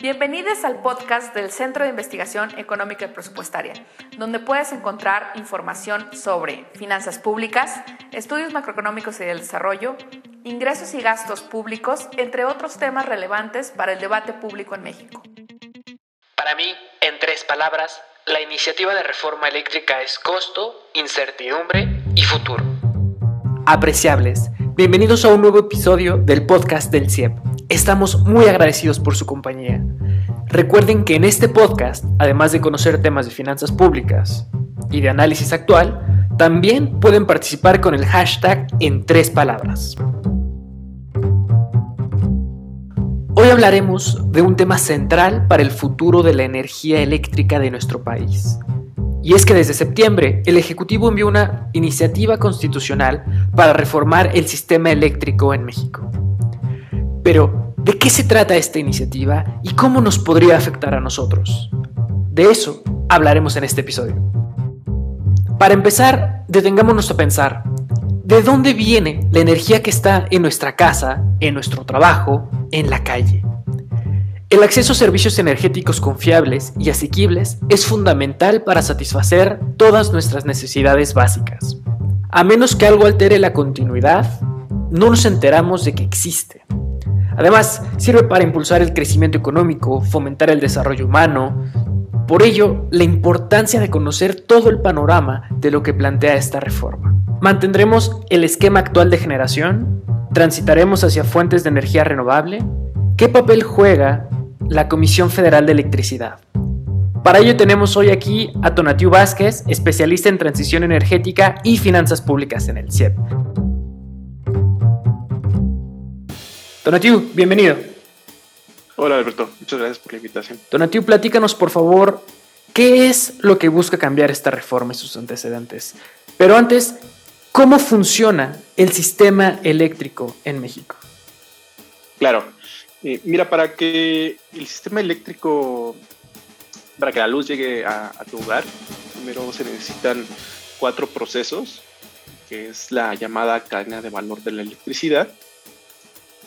Bienvenidos al podcast del Centro de Investigación Económica y Presupuestaria, donde puedes encontrar información sobre finanzas públicas, estudios macroeconómicos y del desarrollo, ingresos y gastos públicos, entre otros temas relevantes para el debate público en México. Para mí, en tres palabras, la iniciativa de reforma eléctrica es costo, incertidumbre y futuro. Apreciables, bienvenidos a un nuevo episodio del podcast del CIEP Estamos muy agradecidos por su compañía. Recuerden que en este podcast, además de conocer temas de finanzas públicas y de análisis actual, también pueden participar con el hashtag en tres palabras. Hoy hablaremos de un tema central para el futuro de la energía eléctrica de nuestro país. Y es que desde septiembre el Ejecutivo envió una iniciativa constitucional para reformar el sistema eléctrico en México. Pero, ¿de qué se trata esta iniciativa y cómo nos podría afectar a nosotros? De eso hablaremos en este episodio. Para empezar, detengámonos a pensar, ¿de dónde viene la energía que está en nuestra casa, en nuestro trabajo, en la calle? El acceso a servicios energéticos confiables y asequibles es fundamental para satisfacer todas nuestras necesidades básicas. A menos que algo altere la continuidad, no nos enteramos de que existe. Además, sirve para impulsar el crecimiento económico, fomentar el desarrollo humano. Por ello, la importancia de conocer todo el panorama de lo que plantea esta reforma. ¿Mantendremos el esquema actual de generación? ¿Transitaremos hacia fuentes de energía renovable? ¿Qué papel juega la Comisión Federal de Electricidad? Para ello tenemos hoy aquí a Tonatiu Vázquez, especialista en transición energética y finanzas públicas en el CIEP. Donatiu, bienvenido. Hola Alberto, muchas gracias por la invitación. Donatiu, platícanos por favor qué es lo que busca cambiar esta reforma y sus antecedentes. Pero antes, ¿cómo funciona el sistema eléctrico en México? Claro, eh, mira, para que el sistema eléctrico, para que la luz llegue a, tu hogar, primero se necesitan cuatro procesos, que es la llamada cadena de valor de la electricidad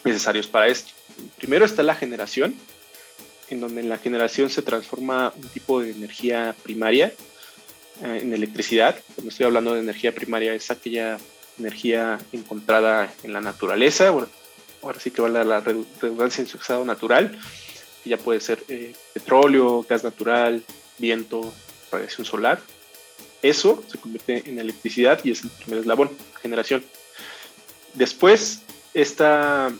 necesarios para esto. Primero está la generación, en donde en la generación se transforma un tipo de energía primaria eh, en electricidad. Cuando estoy hablando de energía primaria es aquella energía encontrada en la naturaleza, ahora sí que vale la redundancia en su estado natural, que ya puede ser eh, petróleo, gas natural, viento, radiación solar. Eso se convierte en electricidad y es el primer eslabón, generación. Después, esta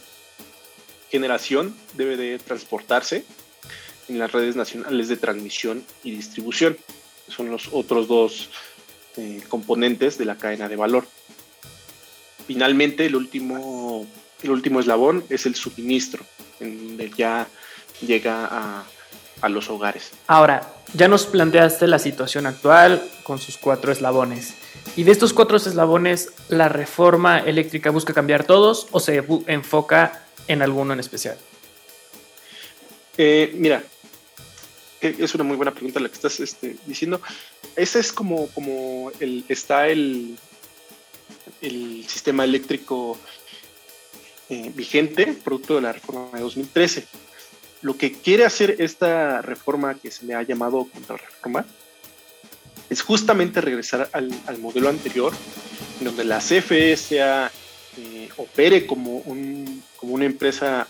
generación debe de transportarse en las redes nacionales de transmisión y distribución. Son los otros dos eh, componentes de la cadena de valor. Finalmente, el último, el último eslabón es el suministro, en donde ya llega a, a los hogares. Ahora, ya nos planteaste la situación actual con sus cuatro eslabones. ¿Y de estos cuatro eslabones, la reforma eléctrica busca cambiar todos o se enfoca en alguno en especial? Eh, mira, es una muy buena pregunta la que estás este, diciendo. Ese es como, como el, está el, el sistema eléctrico eh, vigente, producto de la reforma de 2013. Lo que quiere hacer esta reforma que se le ha llamado contrarreforma es justamente regresar al, modelo anterior, en donde la CFE sea eh, opere como, un, como una empresa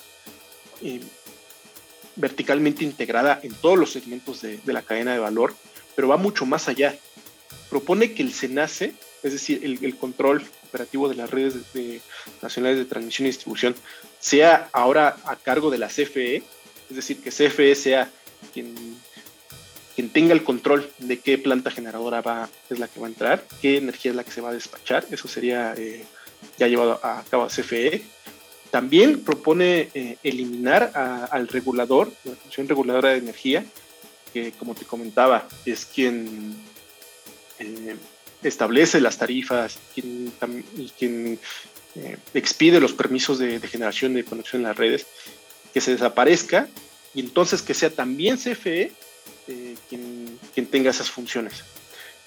eh, verticalmente integrada en todos los segmentos de, la cadena de valor, pero va mucho más allá. Propone que el SENACE, es decir, el, control operativo de las redes nacionales de transmisión y distribución, sea ahora a cargo de la CFE, es decir, que CFE sea quien, tenga el control de qué planta generadora va, es la que va a entrar, qué energía es la que se va a despachar, eso sería eh, ya llevado a cabo CFE. También propone eh, eliminar al regulador, la Comisión Reguladora de Energía, que como te comentaba, es quien eh, establece las tarifas quien, y quien eh, expide los permisos de, generación de conexión en las redes, que se desaparezca y entonces que sea también CFE quien, quien tenga esas funciones.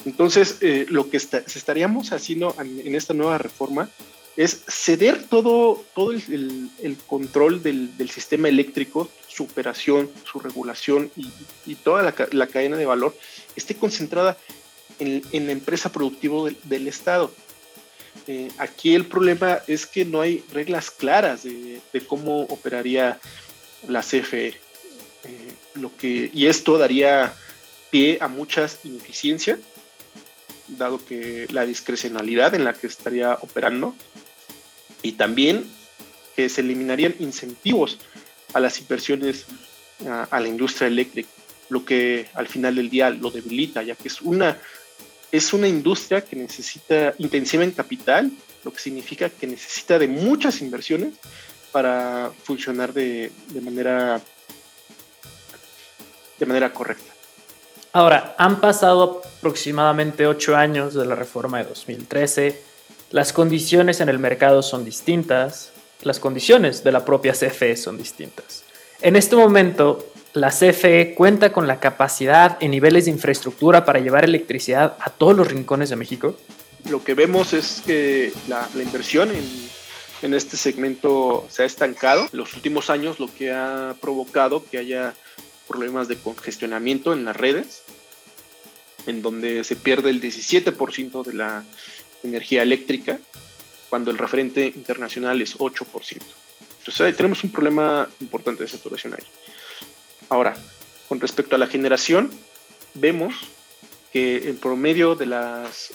Entonces, lo que estaríamos haciendo en, esta nueva reforma es ceder todo, todo el, control del, sistema eléctrico, su operación, su regulación y, toda la, cadena de valor esté concentrada en, la empresa productiva del, Estado. Eh, aquí el problema es que no hay reglas claras de, cómo operaría la CFE. Eh, lo que, y esto daría pie a muchas ineficiencias, dado que la discrecionalidad en la que estaría operando, y también que se eliminarían incentivos a las inversiones a, la industria eléctrica, lo que al final del día lo debilita, ya que es una, es una industria que necesita intensiva en capital, lo que significa que necesita de muchas inversiones para funcionar de, manera de manera correcta. Ahora, han pasado aproximadamente ocho años de la reforma de 2013, las condiciones en el mercado son distintas, las condiciones de la propia CFE son distintas. En este momento, la CFE cuenta con la capacidad en niveles de infraestructura para llevar electricidad a todos los rincones de México. Lo que vemos es que la, inversión en, en este segmento se ha estancado. En los últimos años lo que ha provocado que haya problemas de congestionamiento en las redes, en donde se pierde el 17% de la energía eléctrica cuando el referente internacional es 8%. Entonces tenemos un problema importante de saturación ahí. Ahora, con respecto a la generación, vemos que el promedio de las,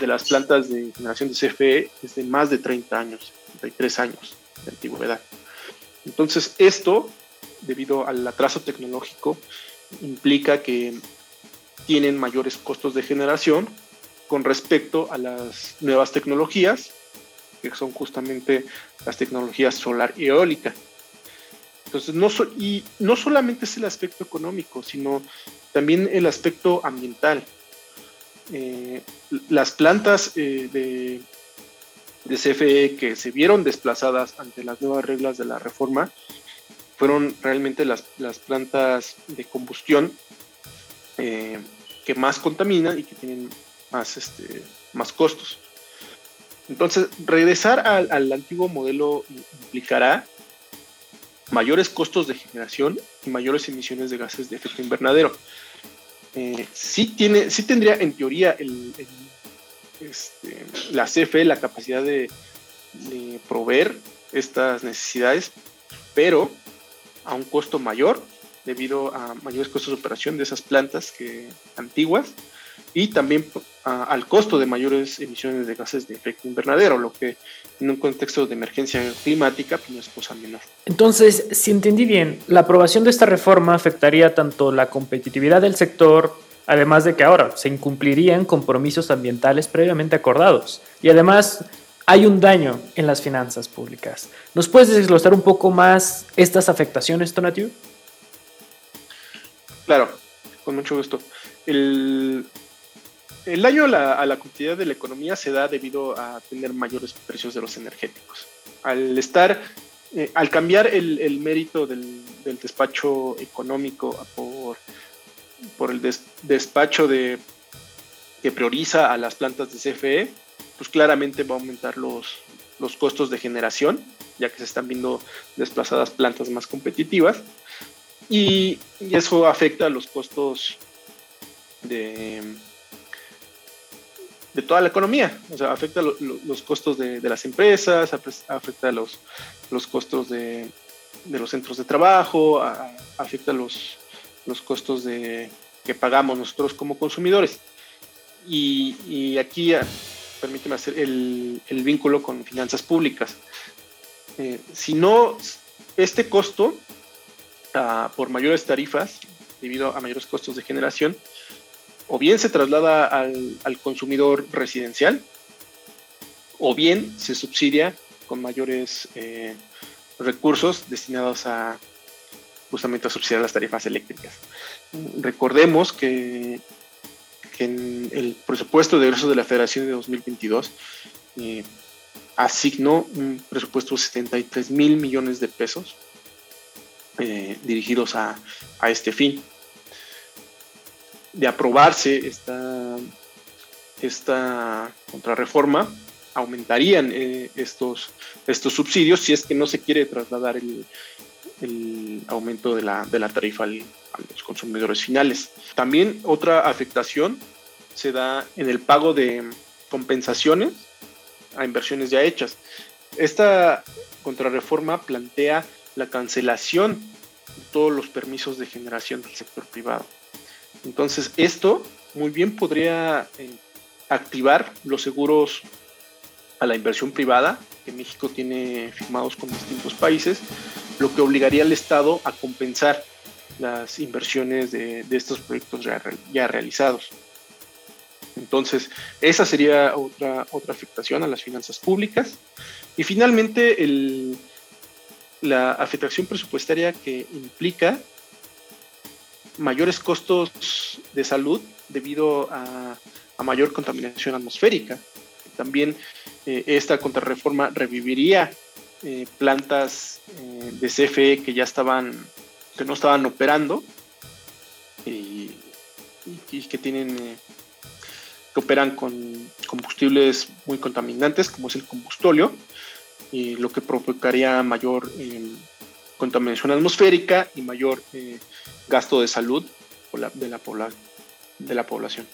de las plantas de generación de CFE es de más de 30 años, 33 años de antigüedad. Entonces, esto, debido al atraso tecnológico, implica que tienen mayores costos de generación con respecto a las nuevas tecnologías que son justamente las tecnologías solar y eólica. Entonces, no y no solamente es el aspecto económico, sino también el aspecto ambiental. Eh, las plantas eh, de, CFE que se vieron desplazadas ante las nuevas reglas de la reforma fueron realmente las, las plantas de combustión eh, que más contaminan y que tienen más, este, más costos. Entonces, regresar al, antiguo modelo implicará mayores costos de generación y mayores emisiones de gases de efecto invernadero. Eh, sí, tiene, sí tendría en teoría este, la CFE la capacidad de, proveer estas necesidades, pero a un costo mayor debido a mayores costos de operación de esas plantas que antiguas y también al costo de mayores emisiones de gases de efecto invernadero, lo que en un contexto de emergencia climática pues, no es cosa menor. Entonces, si entendí bien, la aprobación de esta reforma afectaría tanto la competitividad del sector, además de que ahora se incumplirían compromisos ambientales previamente acordados. Y además hay un daño en las finanzas públicas. ¿Nos puedes desglosar un poco más estas afectaciones, Tonatiuh? Claro, con mucho gusto. El, el daño a la, a competitividad de la economía se da debido a tener mayores precios de los energéticos. Al estar, eh, al cambiar el, mérito del, despacho económico por, por el despacho de, que prioriza a las plantas de CFE, pues claramente va a aumentar los, los costos de generación, ya que se están viendo desplazadas plantas más competitivas, y eso afecta a los costos de de toda la economía. O sea, afecta los costos de, las empresas, afecta los, los costos de, los centros de trabajo, afecta los, los costos de, que pagamos nosotros como consumidores. Y, aquí, ah, permíteme hacer el, vínculo con finanzas públicas. Eh, si no, este costo, ah, por mayores tarifas, debido a mayores costos de generación, o bien se traslada al, consumidor residencial, o bien se subsidia con mayores eh, recursos destinados a justamente a subsidiar las tarifas eléctricas. Recordemos que, en el presupuesto de egresos de la Federación de 2022 eh, asignó un presupuesto de 73 mil millones de pesos eh, dirigidos a, a este fin de aprobarse esta, esta contrarreforma, aumentarían eh, estos, estos subsidios si es que no se quiere trasladar el, el aumento de la, de la tarifa a los consumidores finales. También otra afectación se da en el pago de compensaciones a inversiones ya hechas. Esta contrarreforma plantea la cancelación de todos los permisos de generación del sector privado. Entonces, esto muy bien podría eh, activar los seguros a la inversión privada que México tiene firmados con distintos países, lo que obligaría al Estado a compensar las inversiones de, estos proyectos ya, realizados. Entonces, esa sería otra, otra afectación a las finanzas públicas. Y finalmente, la afectación presupuestaria que implica mayores costos de salud debido a, mayor contaminación atmosférica. También eh, esta contrarreforma reviviría eh, plantas eh, de CFE que ya estaban, que no estaban operando y, que tienen, que operan con combustibles muy contaminantes, como es el combustóleo, lo que provocaría mayor contaminación atmosférica y mayor gasto de salud de la, de la población.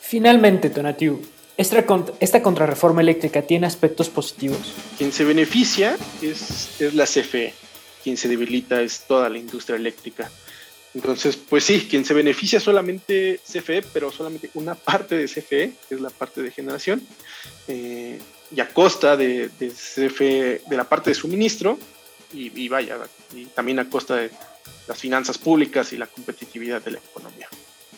Finalmente, Tonatiu, esta, esta contrarreforma eléctrica tiene aspectos positivos. Quien se beneficia es, es la CFE, quien se debilita es toda la industria eléctrica. Entonces, pues sí, quien se beneficia solamente CFE, pero solamente una parte de CFE, que es la parte de generación, eh, y a costa de, de, CFE, de la parte de suministro, y, vaya, y también a costa de las finanzas públicas y la competitividad de la economía.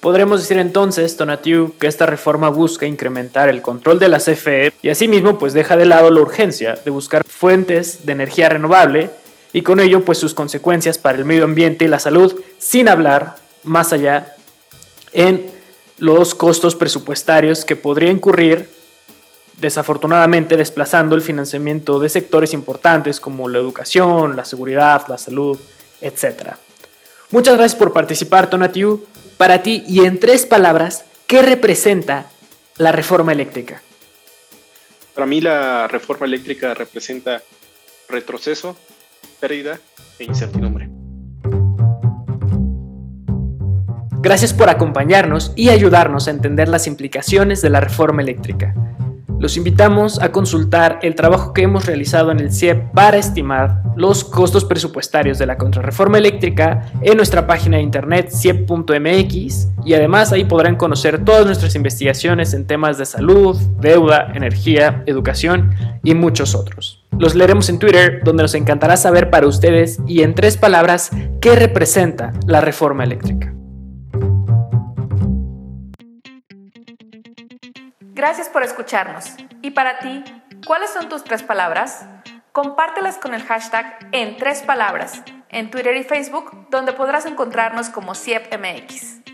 Podremos decir entonces, Tonatiu, que esta reforma busca incrementar el control de la CFE y asimismo pues deja de lado la urgencia de buscar fuentes de energía renovable y con ello pues sus consecuencias para el medio ambiente y la salud, sin hablar más allá en los costos presupuestarios que podría incurrir desafortunadamente desplazando el financiamiento de sectores importantes como la educación, la seguridad, la salud, etc. Muchas gracias por participar, Tonatiu. Para ti, y en tres palabras, ¿qué representa la reforma eléctrica? Para mí la reforma eléctrica representa retroceso, pérdida e incertidumbre. Gracias por acompañarnos y ayudarnos a entender las implicaciones de la reforma eléctrica. Los invitamos a consultar el trabajo que hemos realizado en el CIEP para estimar los costos presupuestarios de la contrarreforma eléctrica en nuestra página de internet ciep.mx y además ahí podrán conocer todas nuestras investigaciones en temas de salud, deuda, energía, educación y muchos otros. Los leeremos en Twitter donde nos encantará saber para ustedes y en tres palabras qué representa la reforma eléctrica. Gracias por escucharnos. Y para ti, ¿cuáles son tus tres palabras? Compártelas con el hashtag en tres palabras en Twitter y Facebook, donde podrás encontrarnos como CIEPMX.